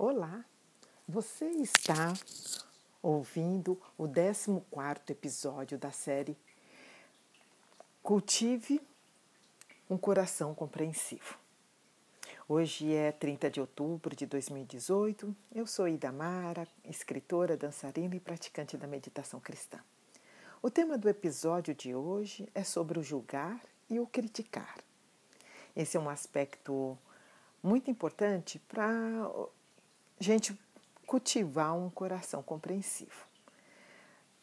Olá, você está ouvindo o 14 episódio da série Cultive um Coração Compreensivo. Hoje é 30 de outubro de 2018. Eu sou Ida Mara, escritora, dançarina e praticante da meditação cristã. O tema do episódio de hoje é sobre o julgar e o criticar. Esse é um aspecto muito importante para gente cultivar um coração compreensivo.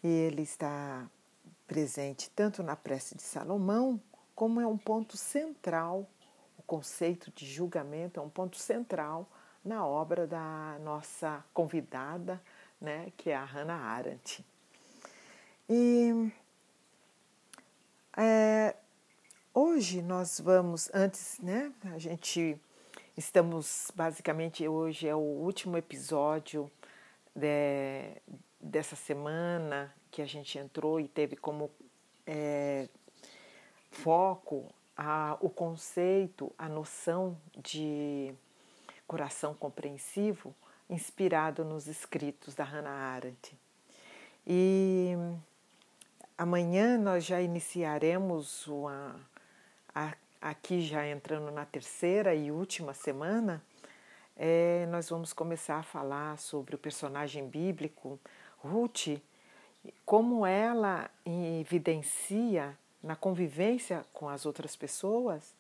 Ele está presente tanto na prece de Salomão, como é um ponto central, o conceito de julgamento é um ponto central na obra da nossa convidada, né, que é a Hannah Arendt. E é, hoje nós vamos, antes, né, a gente Estamos basicamente hoje é o último episódio de, dessa semana que a gente entrou e teve como é, foco a, o conceito, a noção de coração compreensivo inspirado nos escritos da Hannah Arendt. E amanhã nós já iniciaremos uma, a aqui já entrando na terceira e última semana, é, nós vamos começar a falar sobre o personagem bíblico, Ruth, como ela evidencia na convivência com as outras pessoas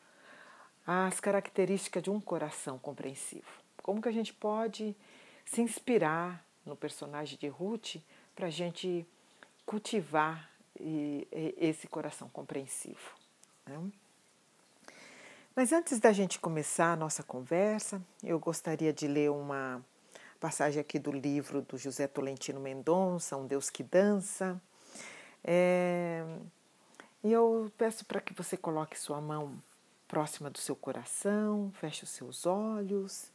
as características de um coração compreensivo. Como que a gente pode se inspirar no personagem de Ruth para a gente cultivar esse coração compreensivo. Né? Mas antes da gente começar a nossa conversa, eu gostaria de ler uma passagem aqui do livro do José Tolentino Mendonça, Um Deus que Dança. É, e eu peço para que você coloque sua mão próxima do seu coração, feche os seus olhos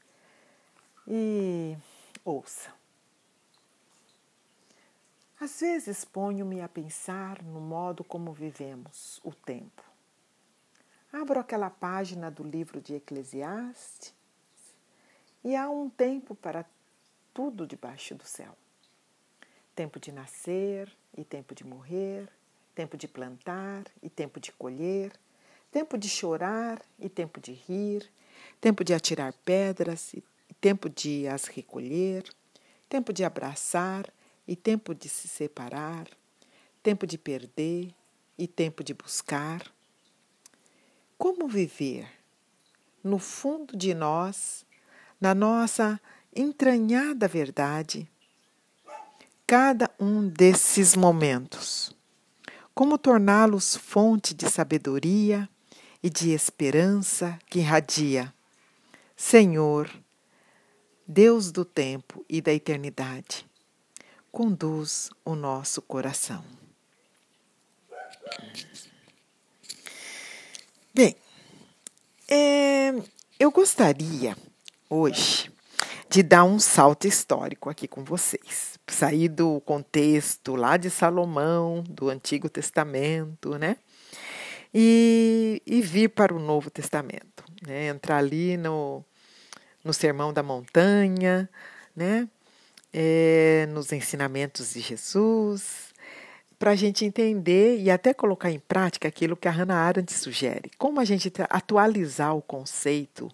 e ouça. Às vezes ponho-me a pensar no modo como vivemos o tempo Abro aquela página do livro de Eclesiastes e há um tempo para tudo debaixo do céu: tempo de nascer e tempo de morrer, tempo de plantar e tempo de colher, tempo de chorar e tempo de rir, tempo de atirar pedras e tempo de as recolher, tempo de abraçar e tempo de se separar, tempo de perder e tempo de buscar como viver no fundo de nós, na nossa entranhada verdade, cada um desses momentos. Como torná-los fonte de sabedoria e de esperança que irradia. Senhor, Deus do tempo e da eternidade, conduz o nosso coração. Bem, é, eu gostaria hoje de dar um salto histórico aqui com vocês. Sair do contexto lá de Salomão, do Antigo Testamento, né? E, e vir para o Novo Testamento, né? Entrar ali no, no Sermão da Montanha, né? É, nos ensinamentos de Jesus, para a gente entender e até colocar em prática aquilo que a Hannah Arendt sugere. Como a gente atualizar o conceito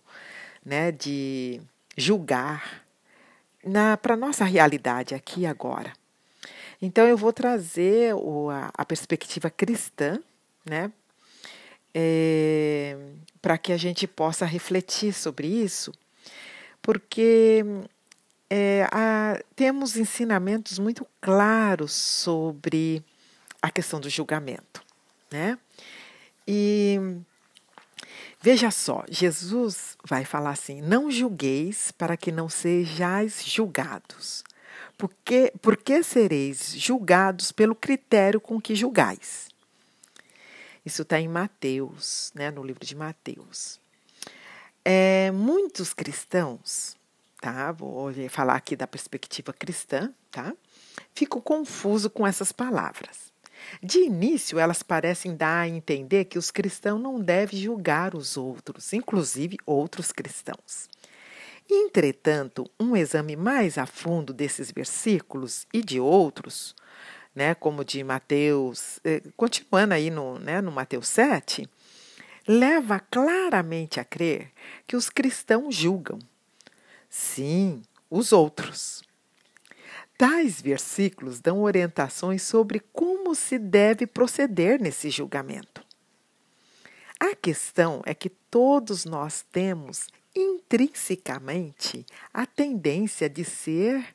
né, de julgar para a nossa realidade aqui e agora. Então, eu vou trazer o, a, a, perspectiva cristã, né, é, para que a gente possa refletir sobre isso, porque é, há, temos ensinamentos muito claros sobre a questão do julgamento, né? E veja só, Jesus vai falar assim: não julgueis para que não sejais julgados. Porque, porque sereis julgados pelo critério com que julgais. Isso está em Mateus, né, no livro de Mateus. É, muitos cristãos, tá? Vou falar aqui da perspectiva cristã, tá? Ficam confusos com essas palavras. De início, elas parecem dar a entender que os cristãos não devem julgar os outros, inclusive outros cristãos. Entretanto, um exame mais a fundo desses versículos e de outros, né, como de Mateus, eh, continuando aí no, né, no Mateus 7, leva claramente a crer que os cristãos julgam. Sim, os outros. Tais versículos dão orientações sobre como se deve proceder nesse julgamento. A questão é que todos nós temos intrinsecamente a tendência de ser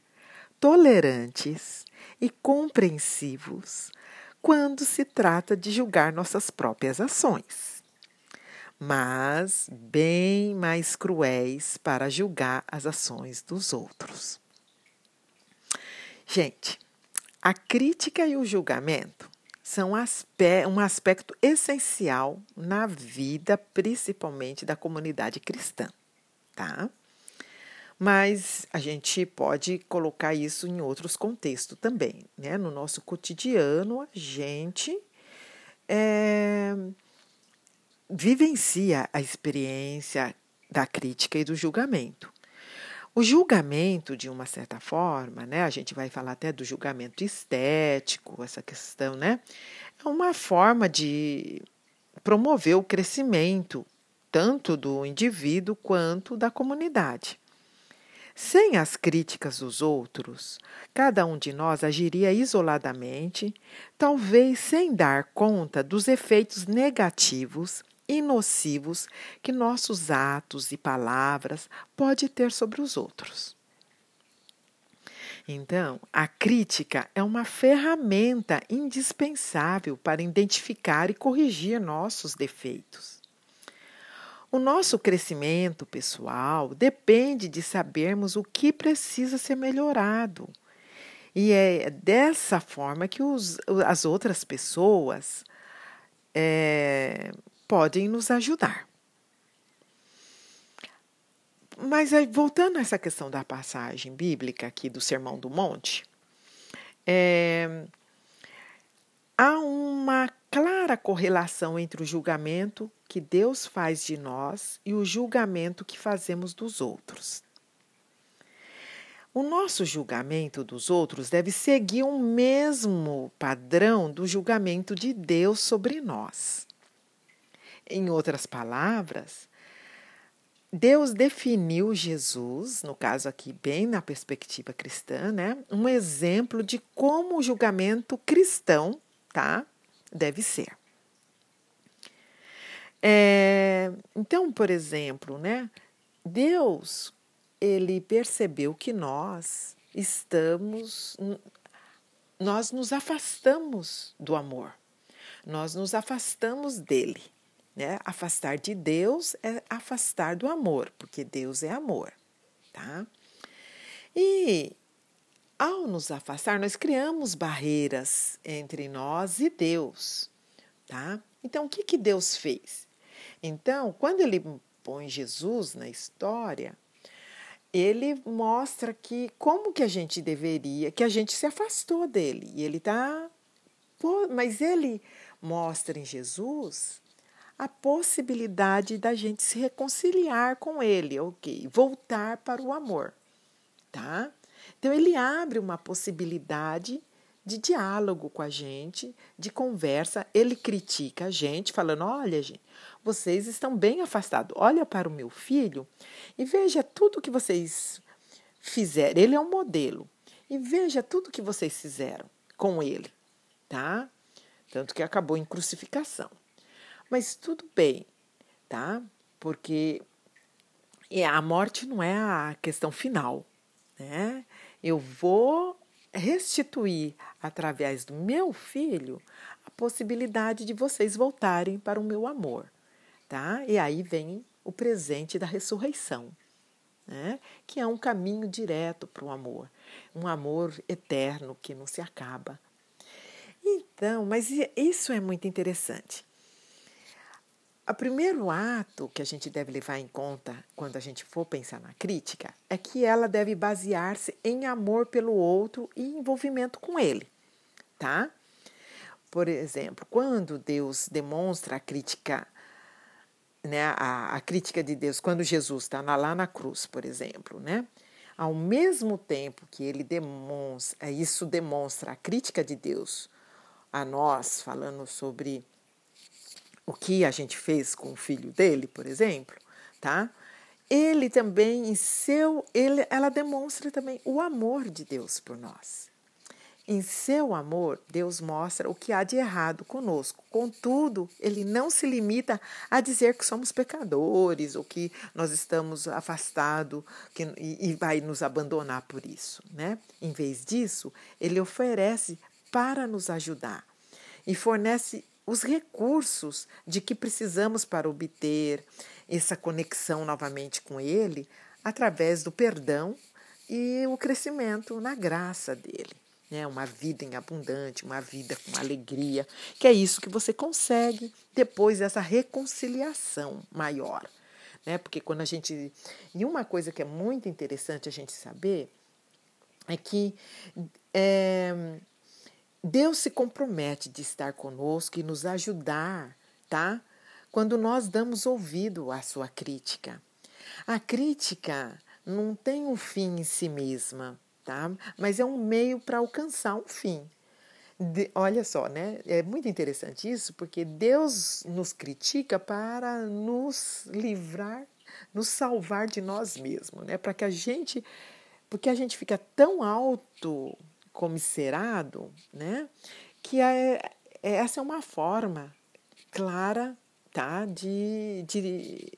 tolerantes e compreensivos quando se trata de julgar nossas próprias ações, mas bem mais cruéis para julgar as ações dos outros. Gente, a crítica e o julgamento são um aspecto essencial na vida, principalmente da comunidade cristã tá? Mas a gente pode colocar isso em outros contextos também, né? No nosso cotidiano, a gente é, vivencia a experiência da crítica e do julgamento. O julgamento, de uma certa forma, né, a gente vai falar até do julgamento estético, essa questão, né, é uma forma de promover o crescimento tanto do indivíduo quanto da comunidade. Sem as críticas dos outros, cada um de nós agiria isoladamente, talvez sem dar conta dos efeitos negativos e nocivos que nossos atos e palavras pode ter sobre os outros. Então, a crítica é uma ferramenta indispensável para identificar e corrigir nossos defeitos. O nosso crescimento pessoal depende de sabermos o que precisa ser melhorado. E é dessa forma que os, as outras pessoas é, podem nos ajudar. Mas voltando a essa questão da passagem bíblica aqui do Sermão do Monte, é, há uma clara correlação entre o julgamento que Deus faz de nós e o julgamento que fazemos dos outros. O nosso julgamento dos outros deve seguir o mesmo padrão do julgamento de Deus sobre nós. Em outras palavras, Deus definiu Jesus, no caso aqui bem na perspectiva cristã, né, um exemplo de como o julgamento cristão, tá, deve ser. É, então, por exemplo, né, Deus ele percebeu que nós estamos, nós nos afastamos do amor, nós nos afastamos dele. Né? Afastar de Deus é afastar do amor, porque Deus é amor, tá? E ao nos afastar, nós criamos barreiras entre nós e Deus, tá? Então, o que, que Deus fez? Então, quando ele põe Jesus na história, ele mostra que como que a gente deveria, que a gente se afastou dele. E ele tá mas ele mostra em Jesus a possibilidade da gente se reconciliar com ele, OK? Voltar para o amor, tá? Então ele abre uma possibilidade de diálogo com a gente, de conversa. Ele critica a gente, falando: olha, gente, vocês estão bem afastados. Olha para o meu filho e veja tudo que vocês fizeram. Ele é um modelo. E veja tudo que vocês fizeram com ele, tá? Tanto que acabou em crucificação. Mas tudo bem, tá? Porque a morte não é a questão final, né? Eu vou restituir através do meu filho a possibilidade de vocês voltarem para o meu amor tá? E aí vem o presente da ressurreição, né? Que é um caminho direto para o amor, um amor eterno que não se acaba. Então, mas isso é muito interessante. O primeiro ato que a gente deve levar em conta quando a gente for pensar na crítica é que ela deve basear-se em amor pelo outro e envolvimento com ele, tá? Por exemplo, quando Deus demonstra a crítica né, a, a crítica de Deus, quando Jesus está lá na cruz, por exemplo, né? Ao mesmo tempo que ele demonstra, isso demonstra a crítica de Deus a nós, falando sobre o que a gente fez com o filho dele, por exemplo, tá? Ele também, em seu, ele, ela demonstra também o amor de Deus por nós. Em seu amor, Deus mostra o que há de errado conosco. Contudo, ele não se limita a dizer que somos pecadores ou que nós estamos afastados que, e, e vai nos abandonar por isso. Né? Em vez disso, ele oferece para nos ajudar e fornece os recursos de que precisamos para obter essa conexão novamente com Ele através do perdão e o crescimento na graça dele né? uma vida em abundante, uma vida com alegria, que é isso que você consegue depois dessa reconciliação maior. Né? Porque quando a gente. E uma coisa que é muito interessante a gente saber é que é, Deus se compromete de estar conosco e nos ajudar, tá? Quando nós damos ouvido à sua crítica. A crítica não tem um fim em si mesma tá? Mas é um meio para alcançar um fim. De, olha só, né? É muito interessante isso, porque Deus nos critica para nos livrar, nos salvar de nós mesmos, né? Para que a gente, porque a gente fica tão alto comisserado, né? Que é, essa é uma forma clara, tá? De, de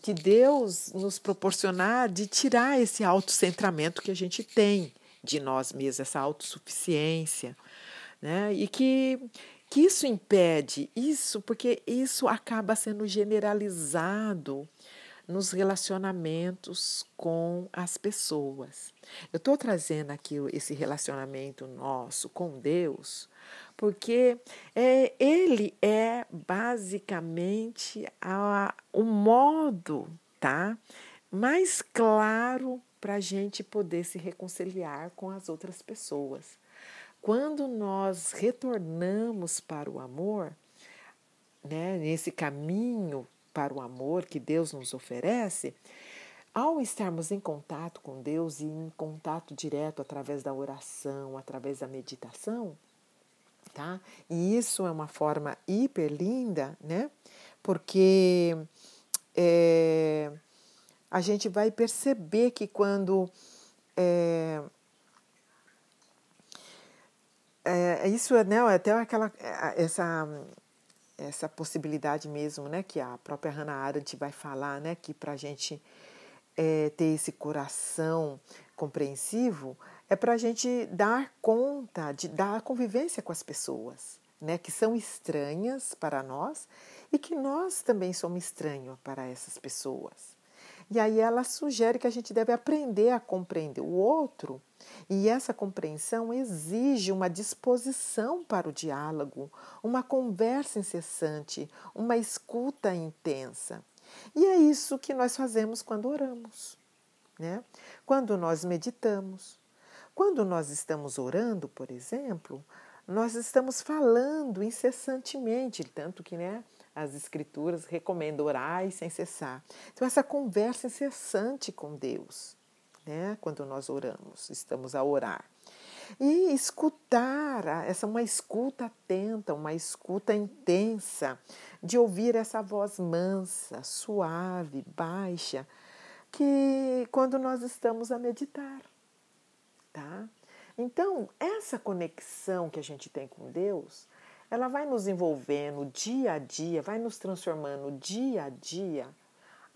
que Deus nos proporcionar de tirar esse autocentramento que a gente tem de nós mesmos, essa autossuficiência, né? E que que isso impede isso porque isso acaba sendo generalizado nos relacionamentos com as pessoas. Eu estou trazendo aqui esse relacionamento nosso com Deus porque é, ele é basicamente a, o modo tá, mais claro para a gente poder se reconciliar com as outras pessoas. Quando nós retornamos para o amor, né, nesse caminho para o amor que Deus nos oferece, ao estarmos em contato com Deus e em contato direto através da oração, através da meditação, tá? E isso é uma forma hiper linda, né? Porque é, a gente vai perceber que quando é, é, isso é né, até aquela essa essa possibilidade mesmo, né, que a própria Hannah Arendt vai falar, né, que para a gente é, ter esse coração compreensivo, é para a gente dar conta de dar convivência com as pessoas, né, que são estranhas para nós e que nós também somos estranhos para essas pessoas. E aí ela sugere que a gente deve aprender a compreender o outro, e essa compreensão exige uma disposição para o diálogo, uma conversa incessante, uma escuta intensa. E é isso que nós fazemos quando oramos, né? Quando nós meditamos, quando nós estamos orando, por exemplo, nós estamos falando incessantemente, tanto que né, as escrituras recomendam orar sem cessar. Então, essa conversa incessante com Deus, né, quando nós oramos, estamos a orar. E escutar, essa uma escuta atenta, uma escuta intensa, de ouvir essa voz mansa, suave, baixa, que quando nós estamos a meditar tá? Então, essa conexão que a gente tem com Deus, ela vai nos envolvendo dia a dia, vai nos transformando dia a dia,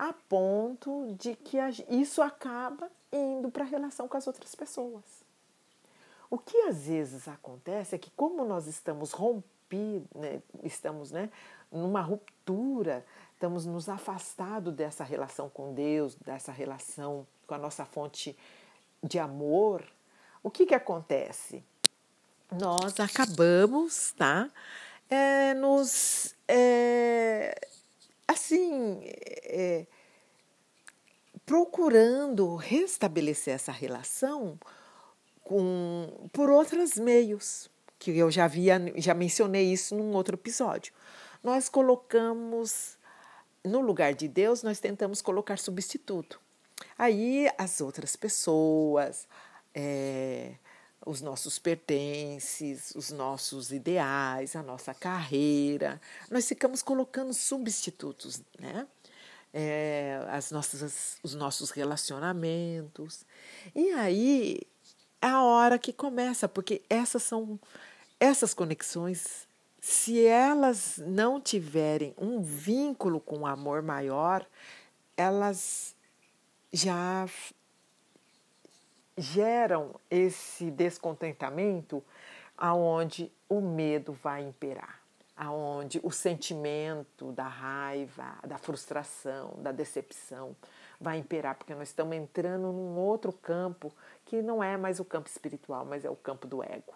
a ponto de que isso acaba indo para a relação com as outras pessoas. O que às vezes acontece é que, como nós estamos rompidos, né, estamos né, numa ruptura, estamos nos afastados dessa relação com Deus, dessa relação com a nossa fonte de amor, o que, que acontece? Nós acabamos, tá? É, nos. É, assim. É, procurando restabelecer essa relação com, por outros meios, que eu já havia, já mencionei isso num outro episódio. Nós colocamos no lugar de Deus, nós tentamos colocar substituto. Aí as outras pessoas, é, os nossos pertences, os nossos ideais, a nossa carreira, nós ficamos colocando substitutos, né? É, as nossas, os nossos relacionamentos. E aí é a hora que começa, porque essas são essas conexões se elas não tiverem um vínculo com o amor maior, elas já geram esse descontentamento aonde o medo vai imperar, aonde o sentimento da raiva, da frustração, da decepção vai imperar, porque nós estamos entrando num outro campo que não é mais o campo espiritual, mas é o campo do ego,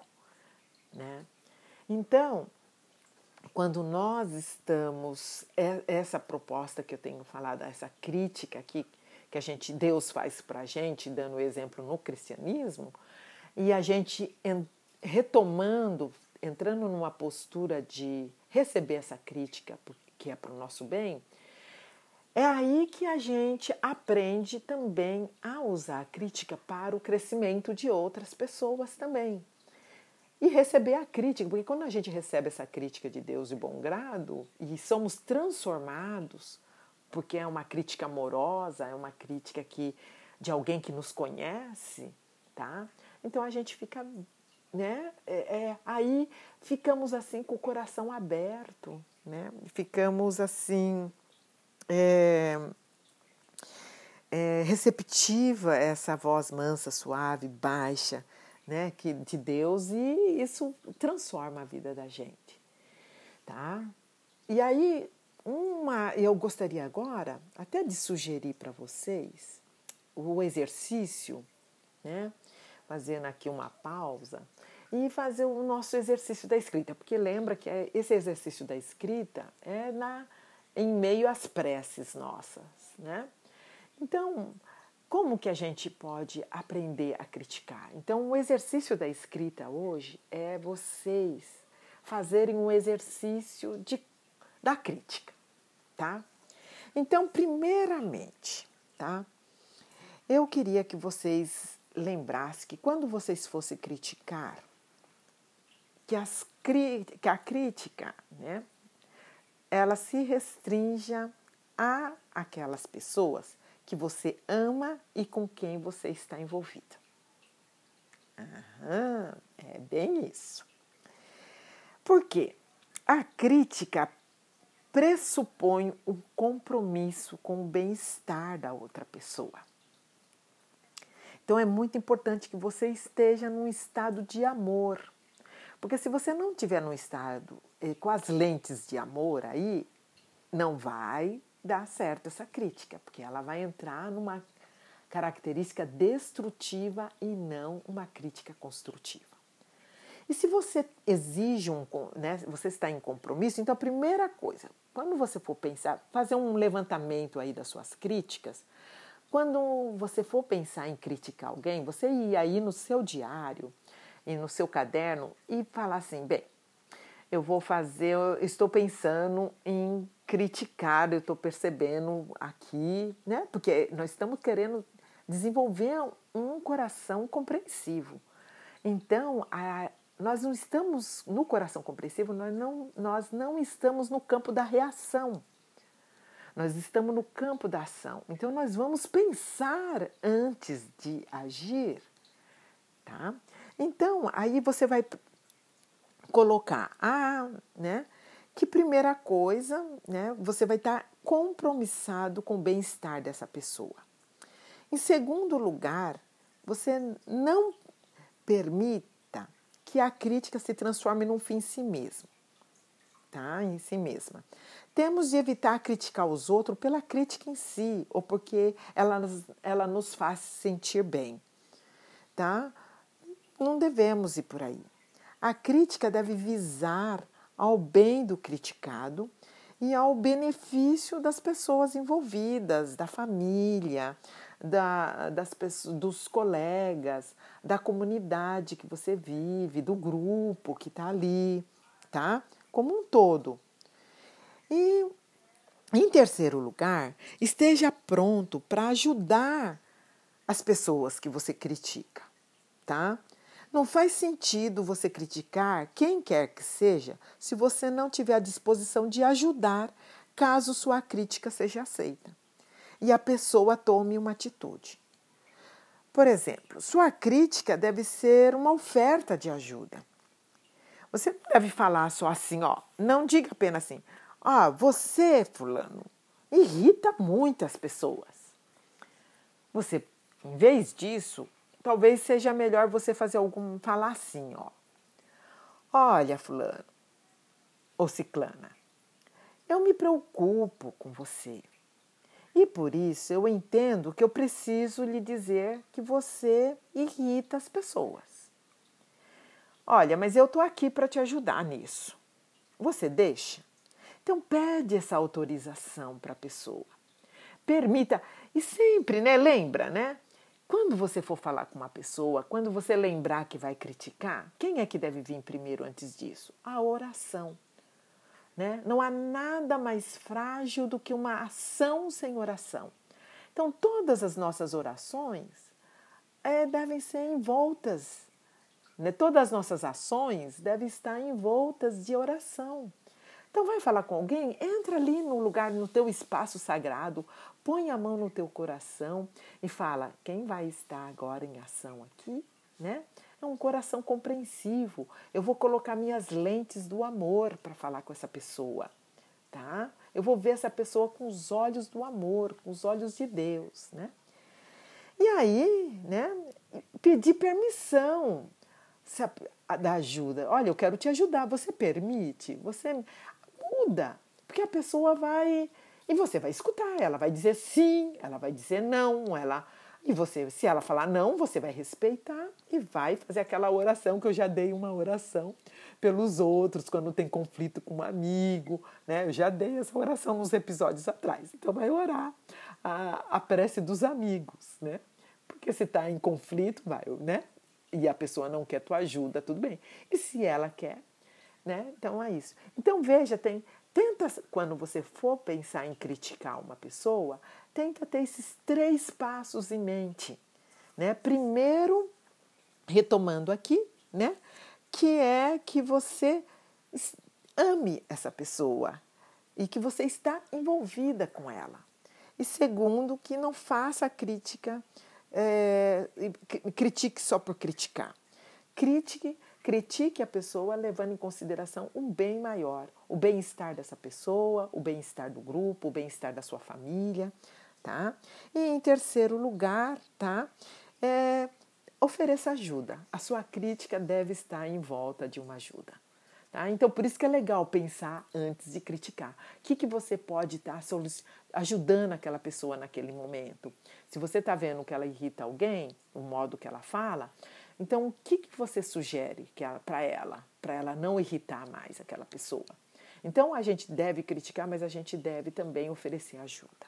né? Então, quando nós estamos é, essa proposta que eu tenho falado, essa crítica aqui que a gente Deus faz para a gente, dando exemplo no cristianismo, e a gente retomando, entrando numa postura de receber essa crítica que é para o nosso bem, é aí que a gente aprende também a usar a crítica para o crescimento de outras pessoas também. E receber a crítica, porque quando a gente recebe essa crítica de Deus de bom grado e somos transformados, porque é uma crítica amorosa, é uma crítica que de alguém que nos conhece, tá? Então a gente fica, né? É, é, aí ficamos assim com o coração aberto, né? Ficamos assim é, é, receptiva a essa voz mansa, suave, baixa né, que, de Deus e isso transforma a vida da gente, tá? E aí, uma, eu gostaria agora até de sugerir para vocês o exercício, né? Fazendo aqui uma pausa e fazer o nosso exercício da escrita, porque lembra que é, esse exercício da escrita é na em meio às preces nossas, né? Então, como que a gente pode aprender a criticar? Então, o exercício da escrita hoje é vocês fazerem um exercício de, da crítica, tá? Então, primeiramente, tá? Eu queria que vocês lembrassem que quando vocês fossem criticar, que, as, que a crítica, né, ela se restrinja a aquelas pessoas que você ama e com quem você está envolvido. Aham, é bem isso. Por quê? A crítica pressupõe um compromisso com o bem-estar da outra pessoa. Então é muito importante que você esteja num estado de amor. Porque se você não estiver num estado eh, com as lentes de amor aí, não vai dar certo essa crítica, porque ela vai entrar numa característica destrutiva e não uma crítica construtiva. E se você exige um, né, você está em compromisso, então a primeira coisa, quando você for pensar, fazer um levantamento aí das suas críticas, quando você for pensar em criticar alguém, você ir aí no seu diário e no seu caderno e falar assim, bem, eu vou fazer, eu estou pensando em criticar, eu estou percebendo aqui, né? Porque nós estamos querendo desenvolver um coração compreensivo. Então, a, nós não estamos no coração compreensivo, nós não, nós não estamos no campo da reação. Nós estamos no campo da ação. Então, nós vamos pensar antes de agir, tá? Então, aí você vai colocar, ah, né? que primeira coisa, né, você vai estar compromissado com o bem-estar dessa pessoa. Em segundo lugar, você não permita que a crítica se transforme num fim em si mesmo, tá? Em si mesma. Temos de evitar criticar os outros pela crítica em si ou porque ela, ela nos faz sentir bem, tá? Não devemos ir por aí. A crítica deve visar ao bem do criticado e ao benefício das pessoas envolvidas, da família, da, das pessoas, dos colegas, da comunidade que você vive, do grupo que está ali, tá? Como um todo. E Em terceiro lugar, esteja pronto para ajudar as pessoas que você critica, tá? Não faz sentido você criticar quem quer que seja se você não tiver a disposição de ajudar caso sua crítica seja aceita e a pessoa tome uma atitude. Por exemplo, sua crítica deve ser uma oferta de ajuda. Você não deve falar só assim, ó. Não diga apenas assim, ó, você, fulano, irrita muitas pessoas. Você, em vez disso, talvez seja melhor você fazer algum falar assim, ó. Olha, fulano ou ciclana, eu me preocupo com você. E por isso eu entendo que eu preciso lhe dizer que você irrita as pessoas. Olha, mas eu estou aqui para te ajudar nisso. Você deixa? Então pede essa autorização para a pessoa. Permita. E sempre, né? Lembra, né? Quando você for falar com uma pessoa, quando você lembrar que vai criticar, quem é que deve vir primeiro antes disso? A oração. Né? Não há nada mais frágil do que uma ação sem oração. Então, todas as nossas orações é, devem ser envoltas, né? todas as nossas ações devem estar envoltas de oração. Então, vai falar com alguém? Entra ali no lugar, no teu espaço sagrado, põe a mão no teu coração e fala: quem vai estar agora em ação aqui, né? É um coração compreensivo. Eu vou colocar minhas lentes do amor para falar com essa pessoa, tá? Eu vou ver essa pessoa com os olhos do amor, com os olhos de Deus, né? E aí, né? Pedir permissão da ajuda. Olha, eu quero te ajudar. Você permite? Você muda, porque a pessoa vai e você vai escutar, ela vai dizer sim, ela vai dizer não, ela e você, se ela falar não, você vai respeitar e vai fazer aquela oração que eu já dei uma oração pelos outros quando tem conflito com um amigo, né? Eu já dei essa oração nos episódios atrás. Então vai orar a, a prece dos amigos, né? Porque se está em conflito, vai, né? E a pessoa não quer tua ajuda, tudo bem. E se ela quer, né? Então é isso. Então veja, tem tenta quando você for pensar em criticar uma pessoa, tenta ter esses três passos em mente, né? Primeiro, retomando aqui, né? Que é que você ame essa pessoa e que você está envolvida com ela. E segundo, que não faça crítica, é, critique só por criticar. Critique Critique a pessoa levando em consideração um bem maior, o bem-estar dessa pessoa, o bem-estar do grupo, o bem-estar da sua família, tá? E em terceiro lugar, tá? É, ofereça ajuda. A sua crítica deve estar em volta de uma ajuda. Tá? Então, por isso que é legal pensar antes de criticar. O que, que você pode estar ajudando aquela pessoa naquele momento? Se você está vendo que ela irrita alguém, o modo que ela fala, então, o que, que você sugere para ela, para ela não irritar mais aquela pessoa? Então, a gente deve criticar, mas a gente deve também oferecer ajuda.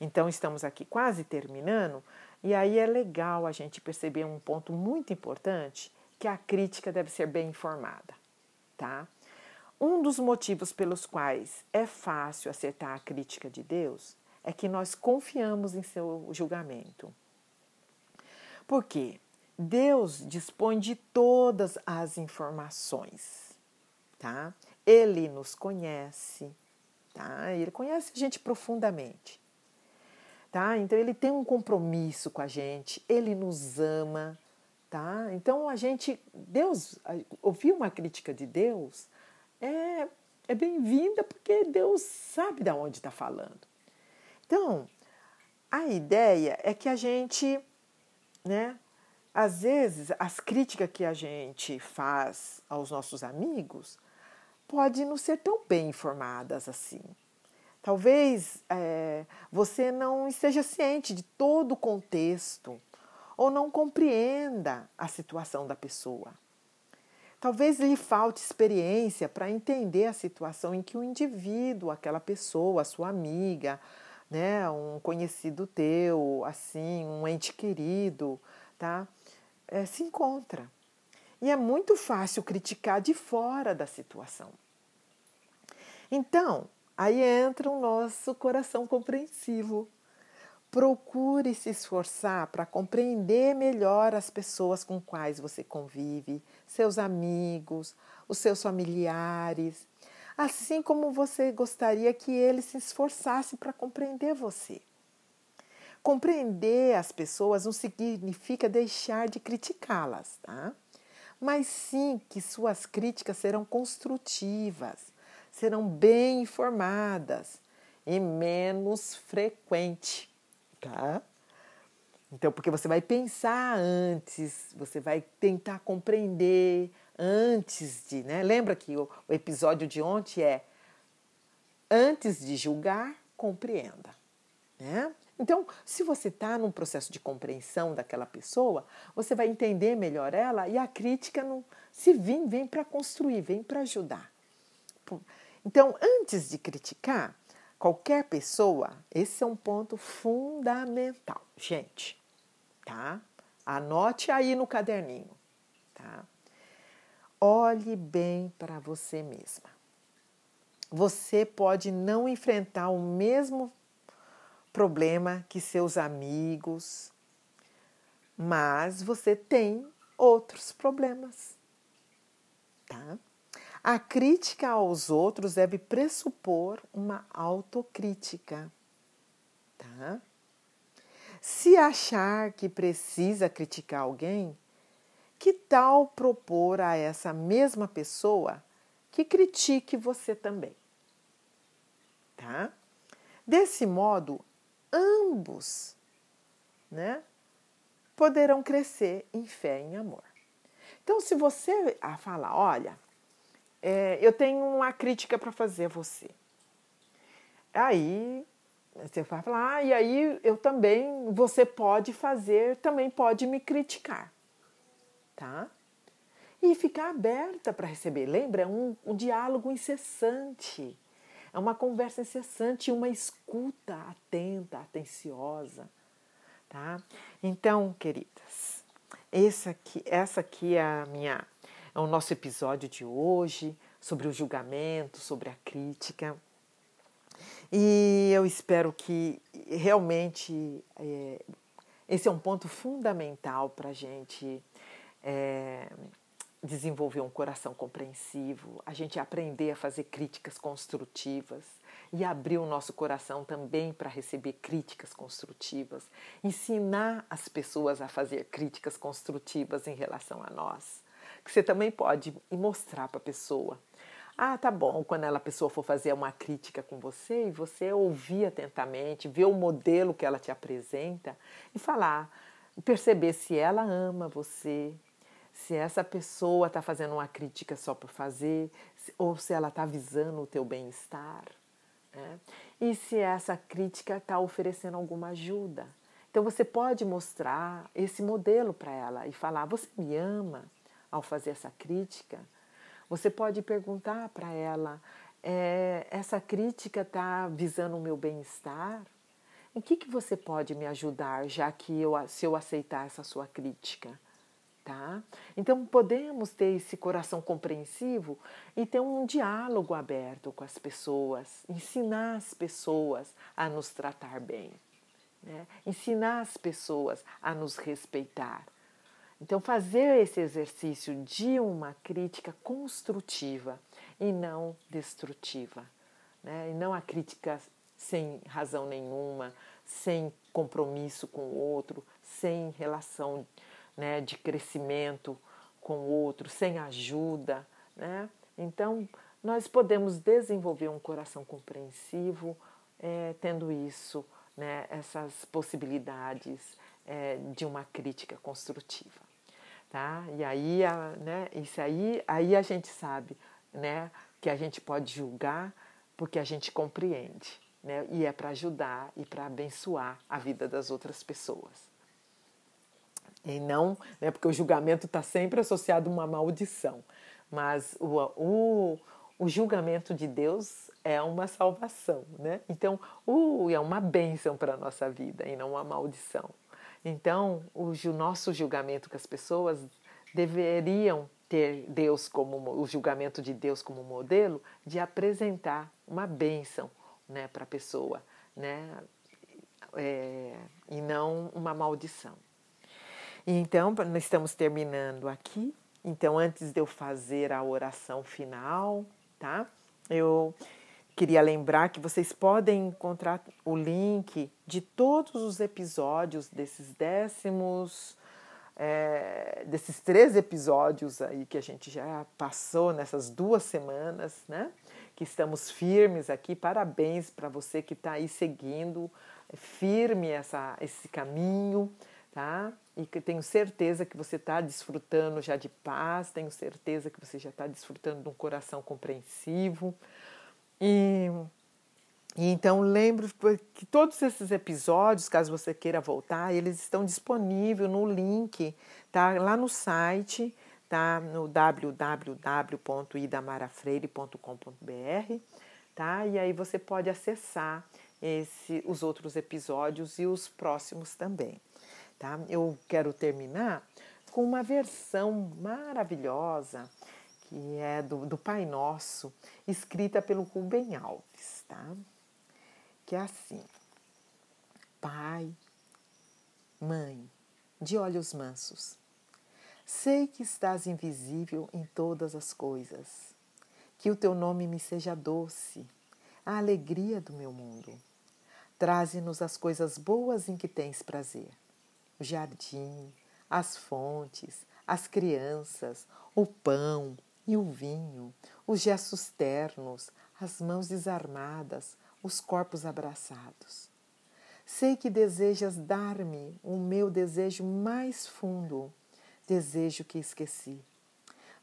Então, estamos aqui quase terminando, e aí é legal a gente perceber um ponto muito importante, que a crítica deve ser bem informada, tá? Um dos motivos pelos quais é fácil acertar a crítica de Deus é que nós confiamos em seu julgamento. Por quê? Deus dispõe de todas as informações, tá? Ele nos conhece, tá? Ele conhece a gente profundamente, tá? Então ele tem um compromisso com a gente, ele nos ama, tá? Então a gente, Deus, ouvir uma crítica de Deus é, é bem-vinda porque Deus sabe de onde está falando. Então, a ideia é que a gente, né, às vezes, as críticas que a gente faz aos nossos amigos podem não ser tão bem informadas assim. Talvez é, você não esteja ciente de todo o contexto ou não compreenda a situação da pessoa. Talvez lhe falte experiência para entender a situação em que o indivíduo, aquela pessoa, a sua amiga, né, um conhecido teu, assim, um ente querido, tá? É, se encontra. E é muito fácil criticar de fora da situação. Então, aí entra o nosso coração compreensivo. Procure se esforçar para compreender melhor as pessoas com quais você convive, seus amigos, os seus familiares, assim como você gostaria que eles se esforçassem para compreender você. Compreender as pessoas não significa deixar de criticá-las, tá? Mas sim que suas críticas serão construtivas, serão bem informadas e menos frequentes tá? Então, porque você vai pensar antes, você vai tentar compreender antes de, né? Lembra que o, o episódio de ontem é antes de julgar, compreenda, né? Então, se você está num processo de compreensão daquela pessoa, você vai entender melhor ela e a crítica não se vir, vem para construir, vem para ajudar. Então, antes de criticar, qualquer pessoa, esse é um ponto fundamental, gente, tá? Anote aí no caderninho, tá? Olhe bem para você mesma. Você pode não enfrentar o mesmo problema que seus amigos, mas você tem outros problemas, tá? A crítica aos outros deve pressupor uma autocrítica. Tá? Se achar que precisa criticar alguém, que tal propor a essa mesma pessoa que critique você também? Tá? Desse modo, ambos né, poderão crescer em fé e em amor. Então, se você falar, olha, é, eu tenho uma crítica para fazer a você. Aí você vai falar, ah, e aí eu também, você pode fazer, também pode me criticar, tá? E ficar aberta para receber. Lembra? É um, um diálogo incessante. É uma conversa incessante, uma escuta atenta, atenciosa, tá? Então, queridas, essa aqui, essa aqui é a minha é o nosso episódio de hoje sobre o julgamento, sobre a crítica. E eu espero que realmente é, esse é um ponto fundamental para a gente é, desenvolver um coração compreensivo, a gente aprender a fazer críticas construtivas e abrir o nosso coração também para receber críticas construtivas, ensinar as pessoas a fazer críticas construtivas em relação a nós que você também pode mostrar para a pessoa. Ah, tá bom, quando ela, a pessoa for fazer uma crítica com você e você ouvir atentamente, ver o modelo que ela te apresenta e falar, perceber se ela ama você, se essa pessoa está fazendo uma crítica só por fazer, ou se ela está visando o teu bem-estar. Né? E se essa crítica está oferecendo alguma ajuda. Então você pode mostrar esse modelo para ela e falar: Você me ama? ao fazer essa crítica, você pode perguntar para ela: é, essa crítica está visando o meu bem-estar? Em que, que você pode me ajudar, já que eu, se eu aceitar essa sua crítica? Tá? Então podemos ter esse coração compreensivo e ter um diálogo aberto com as pessoas, ensinar as pessoas a nos tratar bem, né? ensinar as pessoas a nos respeitar. Então, fazer esse exercício de uma crítica construtiva e não destrutiva, né? e não a crítica sem razão nenhuma, sem compromisso com o outro, sem relação né, de crescimento com o outro, sem ajuda. Né? Então, nós podemos desenvolver um coração compreensivo é, tendo isso, né, essas possibilidades é, de uma crítica construtiva tá? E aí, a, né, isso aí, aí a gente sabe, né, que a gente pode julgar porque a gente compreende, né? E é para ajudar e para abençoar a vida das outras pessoas. E não, né, porque o julgamento está sempre associado a uma maldição, mas o, o, o julgamento de Deus é uma salvação, né? Então, uh, é uma bênção para a nossa vida e não uma maldição. Então, o nosso julgamento com as pessoas deveriam ter Deus como o julgamento de Deus como modelo, de apresentar uma bênção né, para a pessoa, né, é, e não uma maldição. Então, nós estamos terminando aqui. Então, antes de eu fazer a oração final, tá? Eu queria lembrar que vocês podem encontrar o link de todos os episódios desses décimos, é, desses três episódios aí que a gente já passou nessas duas semanas, né? Que estamos firmes aqui. Parabéns para você que está aí seguindo firme essa, esse caminho, tá? E que tenho certeza que você está desfrutando já de paz, tenho certeza que você já está desfrutando de um coração compreensivo. E, e então lembro que todos esses episódios, caso você queira voltar, eles estão disponíveis no link, tá? Lá no site, tá? No www.idamarafreire.com.br, tá? E aí você pode acessar esse, os outros episódios e os próximos também. Tá? Eu quero terminar com uma versão maravilhosa que é do, do Pai Nosso, escrita pelo Rubem Alves, tá? Que é assim: Pai, Mãe, de olhos mansos, sei que estás invisível em todas as coisas, que o teu nome me seja doce, a alegria do meu mundo Traze-nos as coisas boas em que tens prazer. O jardim, as fontes, as crianças, o pão e o vinho, os gestos ternos, as mãos desarmadas, os corpos abraçados. Sei que desejas dar-me o meu desejo mais fundo, desejo que esqueci.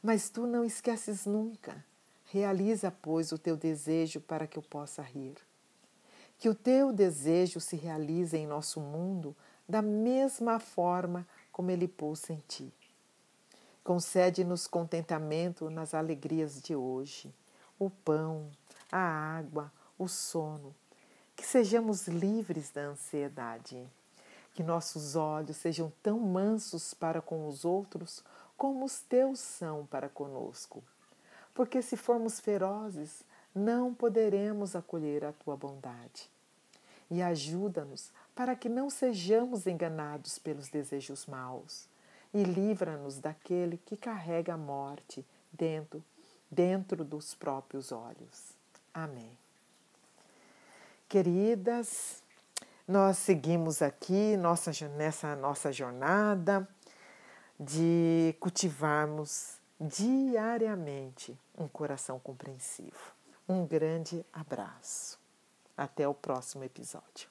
Mas tu não esqueces nunca. Realiza, pois, o teu desejo para que eu possa rir. Que o teu desejo se realize em nosso mundo da mesma forma como ele pulsa em ti. Concede-nos contentamento nas alegrias de hoje, o pão, a água, o sono. Que sejamos livres da ansiedade. Que nossos olhos sejam tão mansos para com os outros como os teus são para conosco. Porque se formos ferozes, não poderemos acolher a tua bondade. E ajuda-nos para que não sejamos enganados pelos desejos maus, e livra-nos daquele que carrega a morte dentro, dentro dos próprios olhos. Amém. Queridas, nós seguimos aqui nossa, nessa nossa jornada de cultivarmos diariamente um coração compreensivo. Um grande abraço. Até o próximo episódio.